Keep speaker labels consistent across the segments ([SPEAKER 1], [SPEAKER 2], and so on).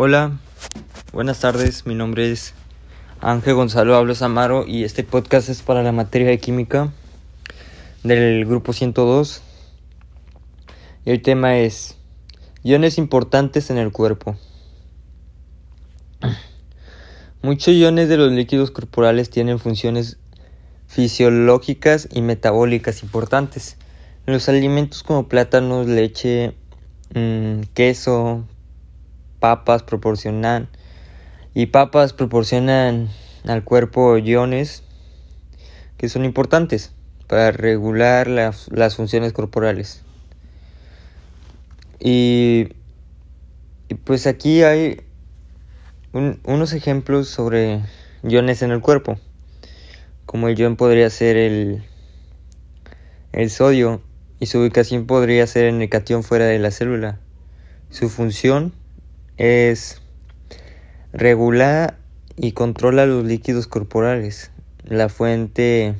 [SPEAKER 1] Hola, buenas tardes, mi nombre es Ángel Gonzalo Hablos Amaro y este podcast es para la materia de química del grupo 102 y el tema es iones importantes en el cuerpo. Muchos iones de los líquidos corporales tienen funciones fisiológicas y metabólicas importantes. Los alimentos como plátanos, leche, mmm, queso, papas proporcionan y papas proporcionan al cuerpo iones que son importantes para regular las, las funciones corporales. Y, y pues aquí hay un, unos ejemplos sobre iones en el cuerpo. Como el ion podría ser el, el sodio y su ubicación podría ser en el cation fuera de la célula. Su función es regular y controla los líquidos corporales. La fuente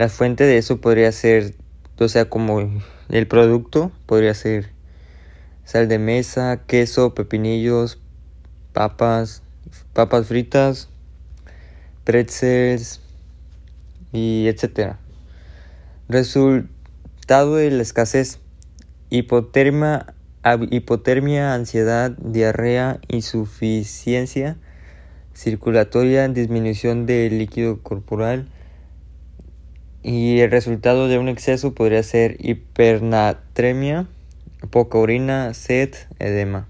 [SPEAKER 1] la fuente de eso podría ser, o sea, como el producto podría ser sal de mesa, queso, pepinillos, papas, papas fritas, pretzels y etcétera. Resultado de la escasez, hipotermia hipotermia, ansiedad, diarrea, insuficiencia circulatoria, disminución del líquido corporal y el resultado de un exceso podría ser hipernatremia, poca orina, sed, edema.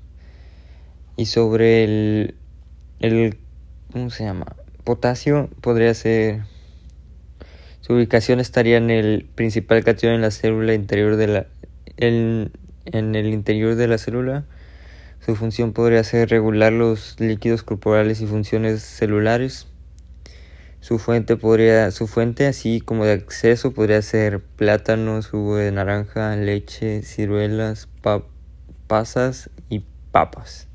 [SPEAKER 1] Y sobre el, el ¿cómo se llama? Potasio podría ser su ubicación estaría en el principal cation en la célula interior de la el, en el interior de la célula. Su función podría ser regular los líquidos corporales y funciones celulares. Su fuente podría, su fuente así como de acceso podría ser plátanos, jugo de naranja, leche, ciruelas, pasas y papas.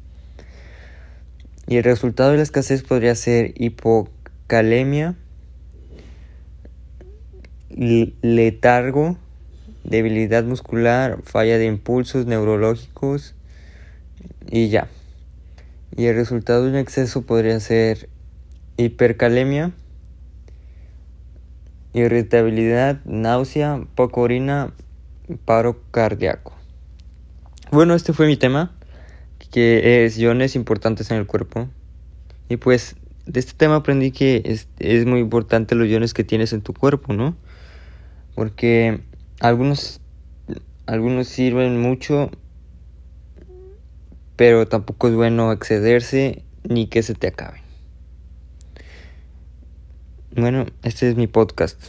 [SPEAKER 1] Y el resultado de la escasez podría ser hipocalemia, letargo, debilidad muscular, falla de impulsos neurológicos y ya. Y el resultado de un exceso podría ser hipercalemia, irritabilidad, náusea, poca orina, paro cardíaco. Bueno, este fue mi tema, que es iones importantes en el cuerpo. Y pues de este tema aprendí que es, es muy importante los iones que tienes en tu cuerpo, ¿no? Porque algunos, algunos sirven mucho, pero tampoco es bueno excederse ni que se te acabe. Bueno, este es mi podcast.